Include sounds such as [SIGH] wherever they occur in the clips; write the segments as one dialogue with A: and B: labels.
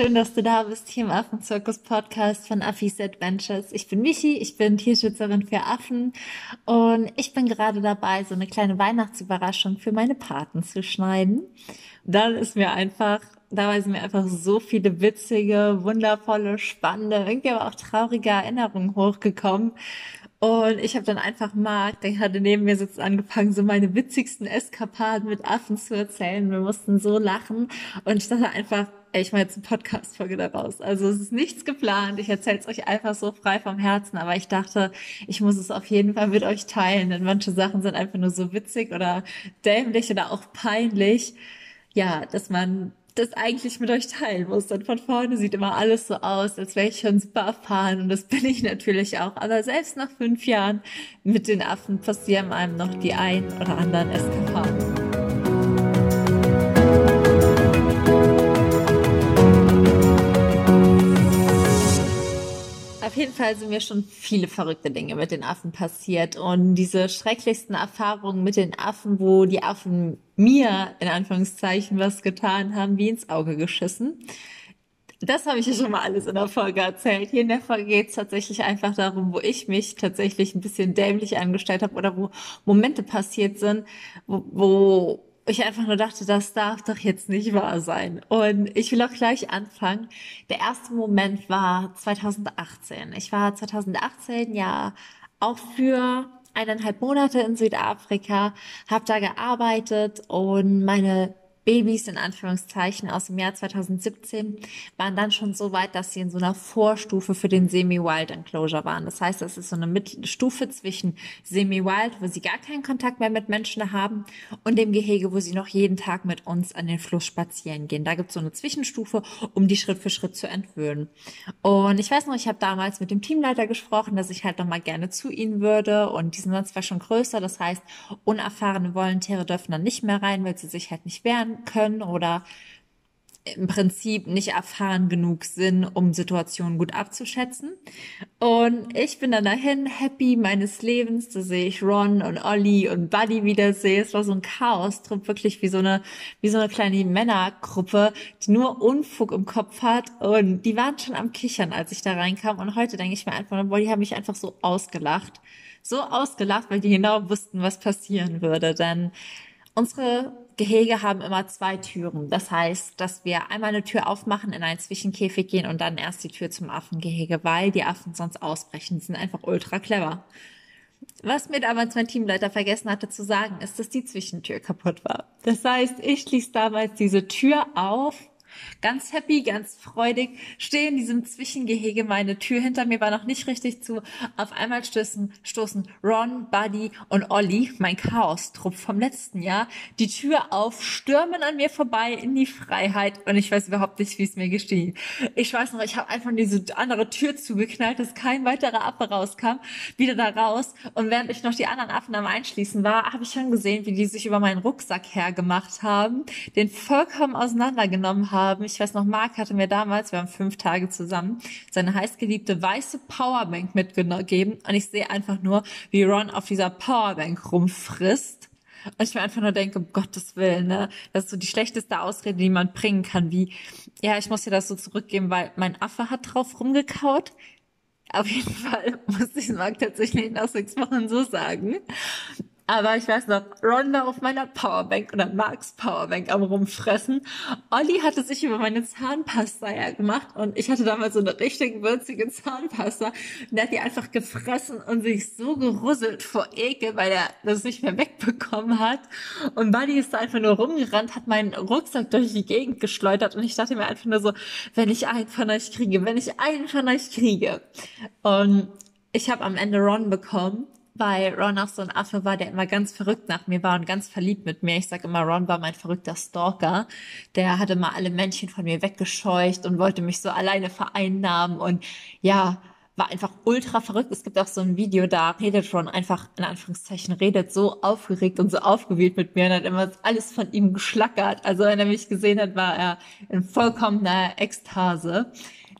A: schön, dass du da bist hier im Affenzirkus Podcast von Affis Adventures. Ich bin Michi, ich bin Tierschützerin für Affen und ich bin gerade dabei, so eine kleine Weihnachtsüberraschung für meine Paten zu schneiden. Dann ist mir einfach, dabei sind mir einfach so viele witzige, wundervolle, spannende, irgendwie aber auch traurige Erinnerungen hochgekommen. Und ich habe dann einfach Marc, der gerade neben mir sitzt, angefangen, so meine witzigsten Eskapaden mit Affen zu erzählen. Wir mussten so lachen. Und ich dachte einfach, ich mache jetzt eine Podcast-Folge daraus. Also es ist nichts geplant. Ich erzähle es euch einfach so frei vom Herzen. Aber ich dachte, ich muss es auf jeden Fall mit euch teilen. Denn manche Sachen sind einfach nur so witzig oder dämlich oder auch peinlich. Ja, dass man das eigentlich mit euch teilen muss. Denn von vorne sieht immer alles so aus, als wäre ich schon super erfahren und das bin ich natürlich auch. Aber selbst nach fünf Jahren mit den Affen passieren einem noch die ein oder anderen Eskapaden. Auf jeden Fall sind mir schon viele verrückte Dinge mit den Affen passiert und diese schrecklichsten Erfahrungen mit den Affen, wo die Affen mir in Anführungszeichen was getan haben, wie ins Auge geschissen. Das habe ich ja schon mal alles in der Folge erzählt. Hier in der Folge geht es tatsächlich einfach darum, wo ich mich tatsächlich ein bisschen dämlich angestellt habe oder wo Momente passiert sind, wo, ich einfach nur dachte, das darf doch jetzt nicht wahr sein. Und ich will auch gleich anfangen. Der erste Moment war 2018. Ich war 2018 ja auch für eineinhalb Monate in Südafrika, habe da gearbeitet und meine Babys in Anführungszeichen aus dem Jahr 2017 waren dann schon so weit, dass sie in so einer Vorstufe für den Semi-Wild Enclosure waren. Das heißt, das ist so eine Stufe zwischen Semi-Wild, wo sie gar keinen Kontakt mehr mit Menschen haben, und dem Gehege, wo sie noch jeden Tag mit uns an den Fluss spazieren gehen. Da gibt es so eine Zwischenstufe, um die Schritt für Schritt zu entwöhnen. Und ich weiß noch, ich habe damals mit dem Teamleiter gesprochen, dass ich halt noch mal gerne zu ihnen würde. Und die sind dann zwar schon größer, das heißt, unerfahrene Volontäre dürfen dann nicht mehr rein, weil sie sich halt nicht wehren können oder im Prinzip nicht erfahren genug sind, um Situationen gut abzuschätzen. Und ich bin dann dahin, happy meines Lebens. Da sehe ich Ron und Ollie und Buddy wieder. Es war so ein Chaos, trupp wirklich wie so eine, wie so eine kleine Männergruppe, die nur Unfug im Kopf hat. Und die waren schon am Kichern, als ich da reinkam. Und heute denke ich mir einfach, boah, die haben mich einfach so ausgelacht. So ausgelacht, weil die genau wussten, was passieren würde. Denn unsere Gehege haben immer zwei Türen. Das heißt, dass wir einmal eine Tür aufmachen, in einen Zwischenkäfig gehen und dann erst die Tür zum Affengehege, weil die Affen sonst ausbrechen. Die sind einfach ultra clever. Was mir damals mein Teamleiter vergessen hatte zu sagen, ist, dass die Zwischentür kaputt war. Das heißt, ich ließ damals diese Tür auf Ganz happy, ganz freudig, stehe in diesem Zwischengehege, meine Tür hinter mir war noch nicht richtig zu. Auf einmal stoßen, stoßen Ron, Buddy und Ollie, mein Chaos-Trupp vom letzten Jahr, die Tür auf, stürmen an mir vorbei in die Freiheit und ich weiß überhaupt nicht, wie es mir geschieht. Ich weiß noch, ich habe einfach diese andere Tür zugeknallt, dass kein weiterer Affe rauskam, wieder da raus und während ich noch die anderen Affen am Einschließen war, habe ich schon gesehen, wie die sich über meinen Rucksack hergemacht haben, den vollkommen auseinandergenommen haben. Ich weiß noch, Marc hatte mir damals, wir haben fünf Tage zusammen, seine heißgeliebte weiße Powerbank mitgegeben und ich sehe einfach nur, wie Ron auf dieser Powerbank rumfrisst. Und ich mir einfach nur denke, um Gottes Willen, ne? Das ist so die schlechteste Ausrede, die man bringen kann, wie, ja, ich muss dir das so zurückgeben, weil mein Affe hat drauf rumgekaut. Auf jeden Fall muss ich Marc tatsächlich nach sechs Wochen so sagen. Aber ich weiß noch, Ron war auf meiner Powerbank oder Marks Powerbank am rumfressen. Olli hatte sich über meine Zahnpasta hergemacht und ich hatte damals so eine richtig würzige Zahnpasta. Und der hat die einfach gefressen und sich so gerusselt vor Ekel, weil er das nicht mehr wegbekommen hat. Und Buddy ist da einfach nur rumgerannt, hat meinen Rucksack durch die Gegend geschleudert und ich dachte mir einfach nur so, wenn ich einen von euch kriege, wenn ich einen von euch kriege. Und ich habe am Ende Ron bekommen weil Ron auch so ein Affe war, der immer ganz verrückt nach mir war und ganz verliebt mit mir. Ich sag immer, Ron war mein verrückter Stalker. Der hatte mal alle Männchen von mir weggescheucht und wollte mich so alleine vereinnahmen und ja, war einfach ultra verrückt. Es gibt auch so ein Video, da redet Ron einfach, in Anführungszeichen, redet so aufgeregt und so aufgewühlt mit mir und hat immer alles von ihm geschlackert. Also wenn er mich gesehen hat, war er in vollkommener Ekstase.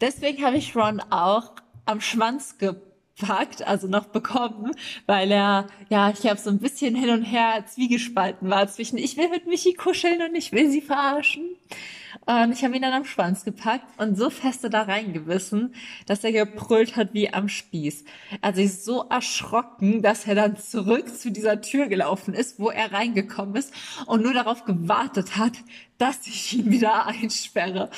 A: Deswegen habe ich Ron auch am Schwanz gepackt gepackt, also noch bekommen, weil er, ja, ich habe so ein bisschen hin und her zwiegespalten war zwischen, ich will mit Michi kuscheln und ich will sie verarschen. Und ich habe ihn dann am Schwanz gepackt und so feste da reingebissen, dass er gebrüllt hat wie am Spieß. Hat sich so erschrocken, dass er dann zurück zu dieser Tür gelaufen ist, wo er reingekommen ist und nur darauf gewartet hat, dass ich ihn wieder [LAUGHS] einsperre.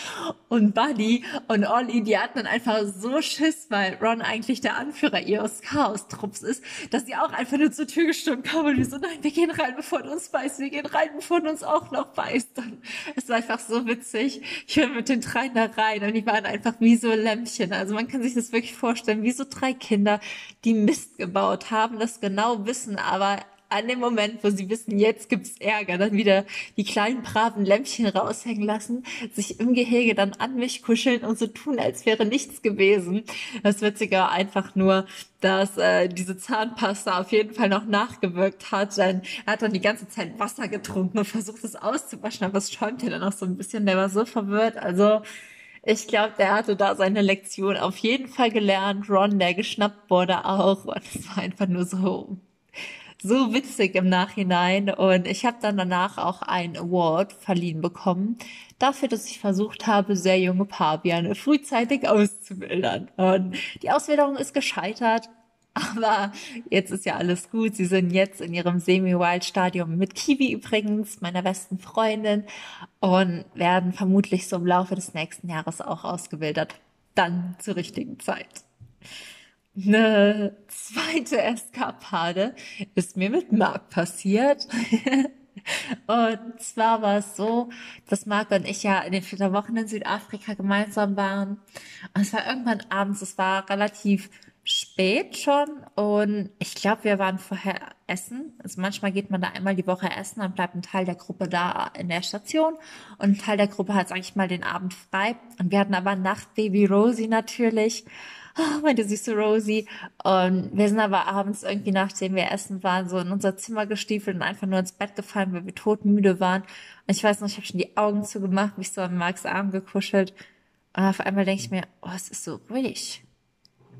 A: Und Buddy und Ollie, die hatten dann einfach so Schiss, weil Ron eigentlich der Anführer ihres Chaos-Trupps ist, dass sie auch einfach nur zur Tür gestürmt haben und wir so, nein, wir gehen rein, bevor du uns beißt, wir gehen rein, bevor du uns auch noch beißt. Und es war einfach so witzig. Ich bin mit den dreien da rein und die waren einfach wie so Lämpchen. Also man kann sich das wirklich vorstellen, wie so drei Kinder, die Mist gebaut haben, das genau wissen, aber an dem Moment, wo sie wissen, jetzt gibt's Ärger, dann wieder die kleinen braven Lämpchen raushängen lassen, sich im Gehege dann an mich kuscheln und so tun, als wäre nichts gewesen. Das Witzige war einfach nur, dass äh, diese Zahnpasta auf jeden Fall noch nachgewirkt hat. Denn er hat dann die ganze Zeit Wasser getrunken und versucht es auszuwaschen, aber es schäumt ja dann auch so ein bisschen. Der war so verwirrt. Also ich glaube, der hatte da seine Lektion auf jeden Fall gelernt. Ron, der geschnappt wurde auch. Und es war einfach nur so so witzig im Nachhinein. Und ich habe dann danach auch einen Award verliehen bekommen dafür, dass ich versucht habe, sehr junge Paviane frühzeitig auszubildern. Und die Ausbildung ist gescheitert. [LAUGHS] Aber jetzt ist ja alles gut. Sie sind jetzt in ihrem Semi-Wild-Stadium mit Kiwi übrigens, meiner besten Freundin, und werden vermutlich so im Laufe des nächsten Jahres auch ausgebildet. Dann zur richtigen Zeit. Eine zweite Eskapade ist mir mit Marc passiert. [LAUGHS] Und zwar war es so, dass Marc und ich ja in den vier Wochen in Südafrika gemeinsam waren. Und es war irgendwann abends, es war relativ spät schon und ich glaube, wir waren vorher essen. Also manchmal geht man da einmal die Woche essen, dann bleibt ein Teil der Gruppe da in der Station und ein Teil der Gruppe hat eigentlich mal den Abend frei. Und wir hatten aber Nachtbaby Rosie natürlich oh, [LAUGHS] meine süße Rosie. Und wir sind aber abends irgendwie, nachdem wir essen waren, so in unser Zimmer gestiefelt und einfach nur ins Bett gefallen, weil wir todmüde waren. Und ich weiß noch, ich habe schon die Augen zugemacht, mich so an Marks Arm gekuschelt. Und auf einmal denke ich mir, oh, es ist so ruhig.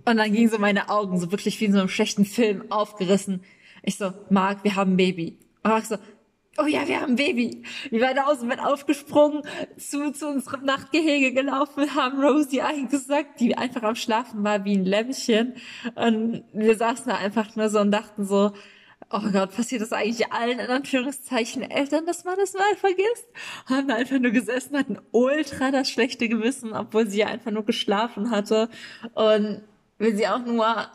A: Und dann gingen so meine Augen so wirklich wie in so einem schlechten Film aufgerissen. Ich so, Marc, wir haben ein Baby. Und Marc so, oh ja, wir haben ein Baby. Wir waren aus dem Bett aufgesprungen, zu, zu unserem Nachtgehege gelaufen, haben Rosie eingesackt, die einfach am Schlafen war wie ein Lämmchen. Und wir saßen da einfach nur so und dachten so, oh Gott, passiert das eigentlich allen in Anführungszeichen Eltern, dass man das mal vergisst? Haben einfach nur gesessen, hatten ultra das schlechte Gewissen, obwohl sie einfach nur geschlafen hatte. Und wir sie auch nur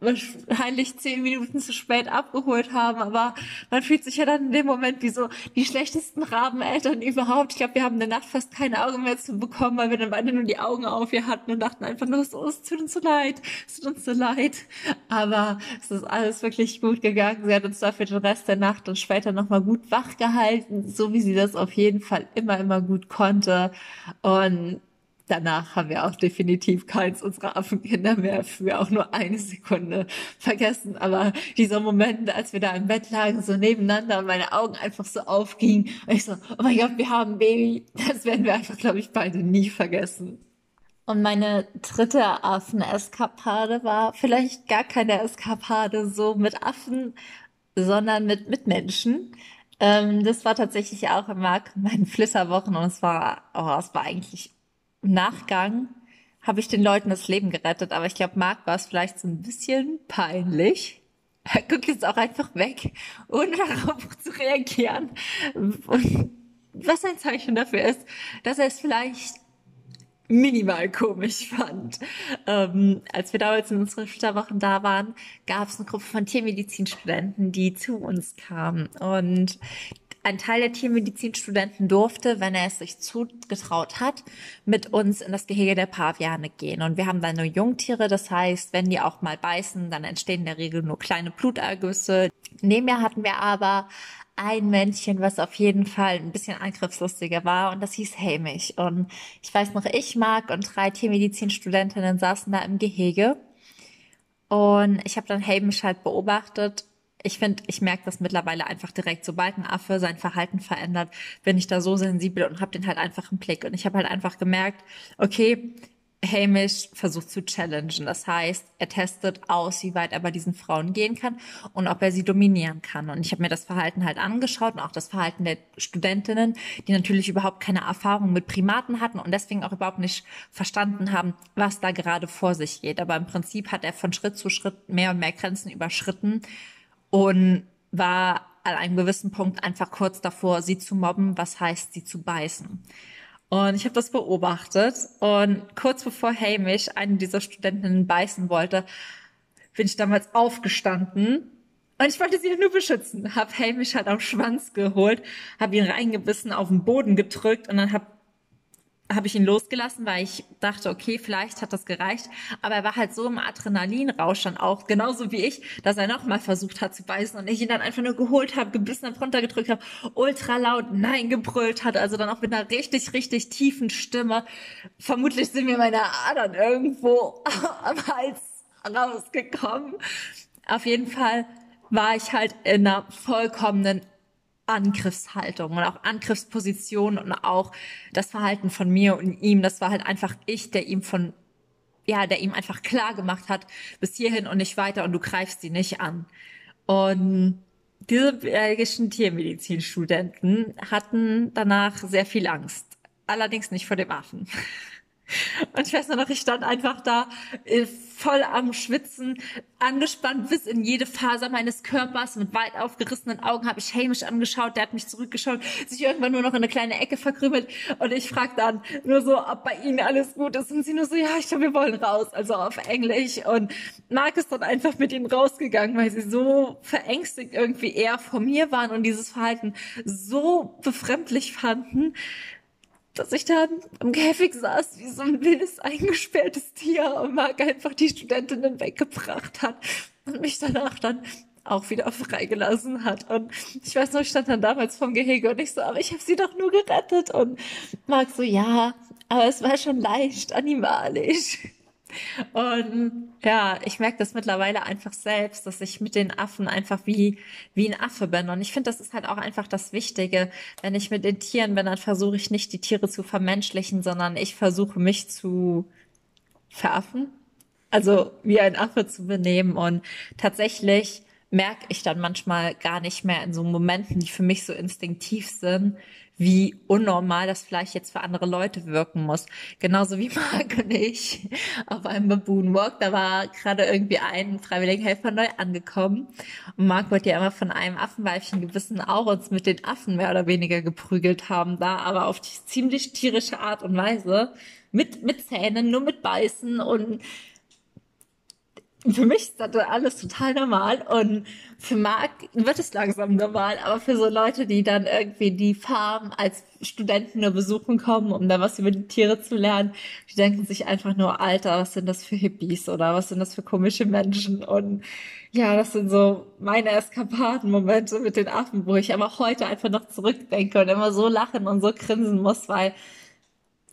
A: wahrscheinlich zehn Minuten zu spät abgeholt haben, aber man fühlt sich ja dann in dem Moment wie so die schlechtesten Rabeneltern überhaupt. Ich glaube, wir haben in der Nacht fast keine Augen mehr zu bekommen, weil wir dann beide nur die Augen auf ihr hatten und dachten einfach nur so, es tut uns so leid, es tut uns so leid. Aber es ist alles wirklich gut gegangen. Sie hat uns dafür den Rest der Nacht und später nochmal gut wach gehalten, so wie sie das auf jeden Fall immer, immer gut konnte. Und danach haben wir auch definitiv keins unserer Affenkinder mehr für auch nur eine Sekunde vergessen. Aber dieser Moment, als wir da im Bett lagen, so nebeneinander und meine Augen einfach so aufgingen und ich so, oh mein Gott, wir haben ein Baby, das werden wir einfach, glaube ich, beide nie vergessen. Und meine dritte Affen-Eskapade war vielleicht gar keine Eskapade so mit Affen, sondern mit Mitmenschen. Ähm, das war tatsächlich auch im Markt meinen Flitterwochen und es war, oh, es war eigentlich Nachgang habe ich den Leuten das Leben gerettet, aber ich glaube, Marc war es vielleicht so ein bisschen peinlich. [LAUGHS] Er guckt jetzt auch einfach weg, ohne darauf [LAUGHS] zu reagieren. Und was ein Zeichen dafür ist, dass er es vielleicht minimal komisch fand. Ähm, als wir damals in unseren Flitterwochen da waren, gab es eine Gruppe von Tiermedizinstudenten, die zu uns kamen. Und ein Teil der Tiermedizinstudenten durfte, wenn er es sich zugetraut hat, mit uns in das Gehege der Paviane gehen. Und wir haben dann nur Jungtiere, das heißt, wenn die auch mal beißen, dann entstehen in der Regel nur kleine Blutergüsse. Nebenher hatten wir aber ein Männchen, was auf jeden Fall ein bisschen angriffslustiger war und das hieß Hamish. Und ich weiß noch, ich mag und drei Tiermedizinstudentinnen saßen da im Gehege und ich habe dann Hamish halt beobachtet ich finde, ich merke das mittlerweile einfach direkt, sobald ein Affe sein Verhalten verändert, bin ich da so sensibel und habe den halt einfach im Blick. Und ich habe halt einfach gemerkt, okay, Hamish versucht zu challengen. Das heißt, er testet aus, wie weit er bei diesen Frauen gehen kann und ob er sie dominieren kann. Und ich habe mir das Verhalten halt angeschaut und auch das Verhalten der Studentinnen, die natürlich überhaupt keine Erfahrung mit Primaten hatten und deswegen auch überhaupt nicht verstanden haben, was da gerade vor sich geht. Aber im Prinzip hat er von Schritt zu Schritt mehr und mehr Grenzen überschritten und war an einem gewissen Punkt einfach kurz davor, sie zu mobben, was heißt, sie zu beißen. Und ich habe das beobachtet und kurz bevor Hamish einen dieser Studentinnen beißen wollte, bin ich damals aufgestanden und ich wollte sie nur beschützen. Hab Hamish halt am Schwanz geholt, habe ihn reingebissen, auf den Boden gedrückt und dann hab habe ich ihn losgelassen, weil ich dachte, okay, vielleicht hat das gereicht. Aber er war halt so im Adrenalinrausch dann auch, genauso wie ich, dass er nochmal versucht hat zu beißen und ich ihn dann einfach nur geholt habe, gebissen habe, runtergedrückt habe, ultra laut Nein gebrüllt hat, also dann auch mit einer richtig, richtig tiefen Stimme. Vermutlich sind mir meine Adern irgendwo [LAUGHS] am Hals rausgekommen. Auf jeden Fall war ich halt in einer vollkommenen Angriffshaltung und auch Angriffsposition und auch das Verhalten von mir und ihm. Das war halt einfach ich, der ihm von, ja, der ihm einfach klar gemacht hat, bis hierhin und nicht weiter und du greifst sie nicht an. Und diese belgischen Tiermedizinstudenten hatten danach sehr viel Angst. Allerdings nicht vor dem Affen. Und ich weiß nur noch, ich stand einfach da äh, voll am Schwitzen, angespannt bis in jede Faser meines Körpers, mit weit aufgerissenen Augen habe ich Hamish angeschaut, der hat mich zurückgeschaut, sich irgendwann nur noch in eine kleine Ecke verkrümelt und ich frag dann nur so, ob bei ihnen alles gut ist. Und sie nur so, ja, ich glaube, wir wollen raus, also auf Englisch. Und Mark ist dann einfach mit ihnen rausgegangen, weil sie so verängstigt irgendwie eher vor mir waren und dieses Verhalten so befremdlich fanden, dass ich dann im Käfig saß wie so ein wildes eingesperrtes Tier und Marc einfach die Studentinnen weggebracht hat und mich danach dann auch wieder freigelassen hat. Und ich weiß noch, ich stand dann damals vom Gehege und ich so, aber ich habe sie doch nur gerettet. Und Marc so, ja, aber es war schon leicht animalisch. Und ja, ich merke das mittlerweile einfach selbst, dass ich mit den Affen einfach wie, wie ein Affe bin. Und ich finde, das ist halt auch einfach das Wichtige. Wenn ich mit den Tieren bin, dann versuche ich nicht, die Tiere zu vermenschlichen, sondern ich versuche mich zu veraffen. Also wie ein Affe zu benehmen. Und tatsächlich merke ich dann manchmal gar nicht mehr in so Momenten, die für mich so instinktiv sind, wie unnormal das vielleicht jetzt für andere Leute wirken muss. Genauso wie [LAUGHS] Marc und ich auf einem Baboon Walk. Da war gerade irgendwie ein freiwilliger Helfer neu angekommen. Und Marc wurde ja immer von einem Affenweibchen gewissen auch uns mit den Affen mehr oder weniger geprügelt haben da, aber auf die ziemlich tierische Art und Weise. Mit, mit Zähnen, nur mit Beißen und für mich ist das alles total normal und für Marc wird es langsam normal, aber für so Leute, die dann irgendwie die Farm als Studenten nur besuchen kommen, um da was über die Tiere zu lernen, die denken sich einfach nur, Alter, was sind das für Hippies oder was sind das für komische Menschen? Und ja, das sind so meine Eskapaden-Momente mit den Affen, wo ich aber heute einfach noch zurückdenke und immer so lachen und so grinsen muss, weil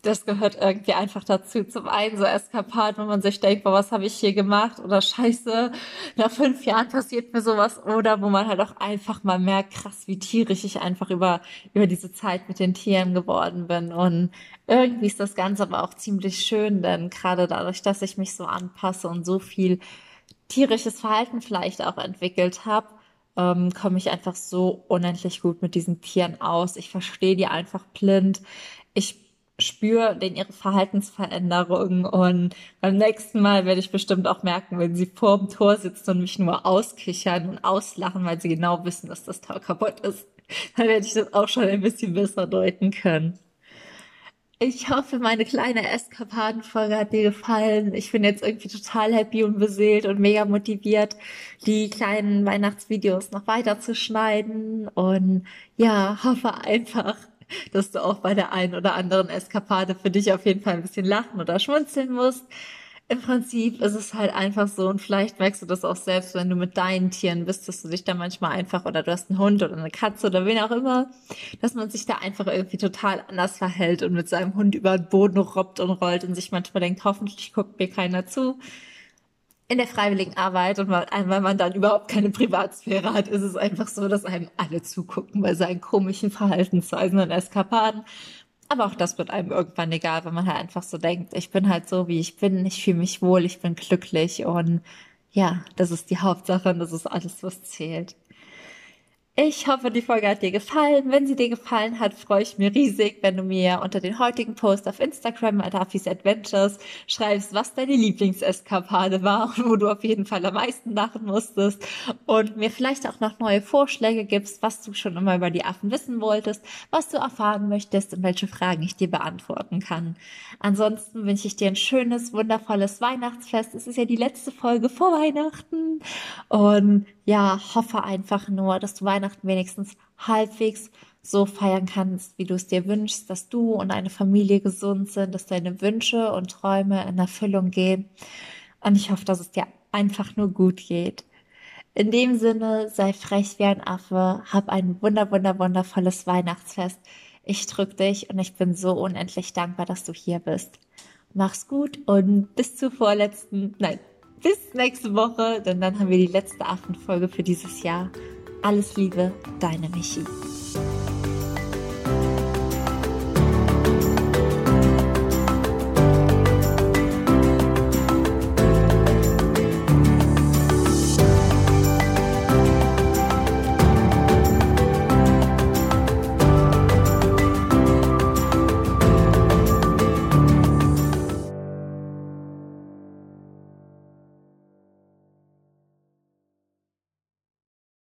A: das gehört irgendwie einfach dazu. Zum einen so Eskapaden, wenn man sich denkt, boah, was habe ich hier gemacht? Oder scheiße, nach fünf Jahren passiert mir sowas. Oder wo man halt auch einfach mal merkt, krass, wie tierisch ich einfach über, über diese Zeit mit den Tieren geworden bin. Und irgendwie ist das Ganze aber auch ziemlich schön, denn gerade dadurch, dass ich mich so anpasse und so viel tierisches Verhalten vielleicht auch entwickelt habe, ähm, komme ich einfach so unendlich gut mit diesen Tieren aus. Ich verstehe die einfach blind. Ich spüre den ihre Verhaltensveränderungen und beim nächsten Mal werde ich bestimmt auch merken, wenn sie vor dem Tor sitzen und mich nur auskichern und auslachen, weil sie genau wissen, dass das Tor kaputt ist, dann werde ich das auch schon ein bisschen besser deuten können. Ich hoffe, meine kleine Eskapadenfolge hat dir gefallen. Ich bin jetzt irgendwie total happy und beseelt und mega motiviert, die kleinen Weihnachtsvideos noch weiter zu schneiden und ja, hoffe einfach, [LAUGHS] dass du auch bei der einen oder anderen Eskapade für dich auf jeden Fall ein bisschen lachen oder schmunzeln musst. Im Prinzip ist es halt einfach so und vielleicht merkst du das auch selbst, wenn du mit deinen Tieren bist, dass du dich da manchmal einfach oder du hast einen Hund oder eine Katze oder wen auch immer, dass man sich da einfach irgendwie total anders verhält und mit seinem Hund über den Boden robbt und rollt und sich manchmal denkt, hoffentlich guckt mir keiner zu in der freiwilligen Arbeit und weil man dann überhaupt keine Privatsphäre hat, ist es einfach so, dass einem alle zugucken bei seinen komischen Verhaltensweisen und Eskapaden. Aber auch das wird einem irgendwann egal, wenn man halt einfach so denkt, ich bin halt so, wie ich bin, ich fühle mich wohl, ich bin glücklich und ja, das ist die Hauptsache und das ist alles, was zählt. Ich hoffe, die Folge hat dir gefallen. Wenn sie dir gefallen hat, freue ich mich riesig, wenn du mir unter den heutigen Post auf Instagram at Afis Adventures schreibst, was deine Lieblingseskapade war und wo du auf jeden Fall am meisten lachen musstest und mir vielleicht auch noch neue Vorschläge gibst, was du schon immer über die Affen wissen wolltest, was du erfahren möchtest und welche Fragen ich dir beantworten kann. Ansonsten wünsche ich dir ein schönes, wundervolles Weihnachtsfest. Es ist ja die letzte Folge vor Weihnachten und ja, hoffe einfach nur, dass du Weihnachten wenigstens halbwegs so feiern kannst, wie du es dir wünschst, dass du und deine Familie gesund sind, dass deine Wünsche und Träume in Erfüllung gehen. Und ich hoffe, dass es dir einfach nur gut geht. In dem Sinne, sei frech wie ein Affe, hab ein wunder, wunder, wundervolles Weihnachtsfest. Ich drück dich und ich bin so unendlich dankbar, dass du hier bist. Mach's gut und bis zur vorletzten, nein, bis nächste Woche, denn dann haben wir die letzte Affenfolge für dieses Jahr. Alles Liebe, deine Michi.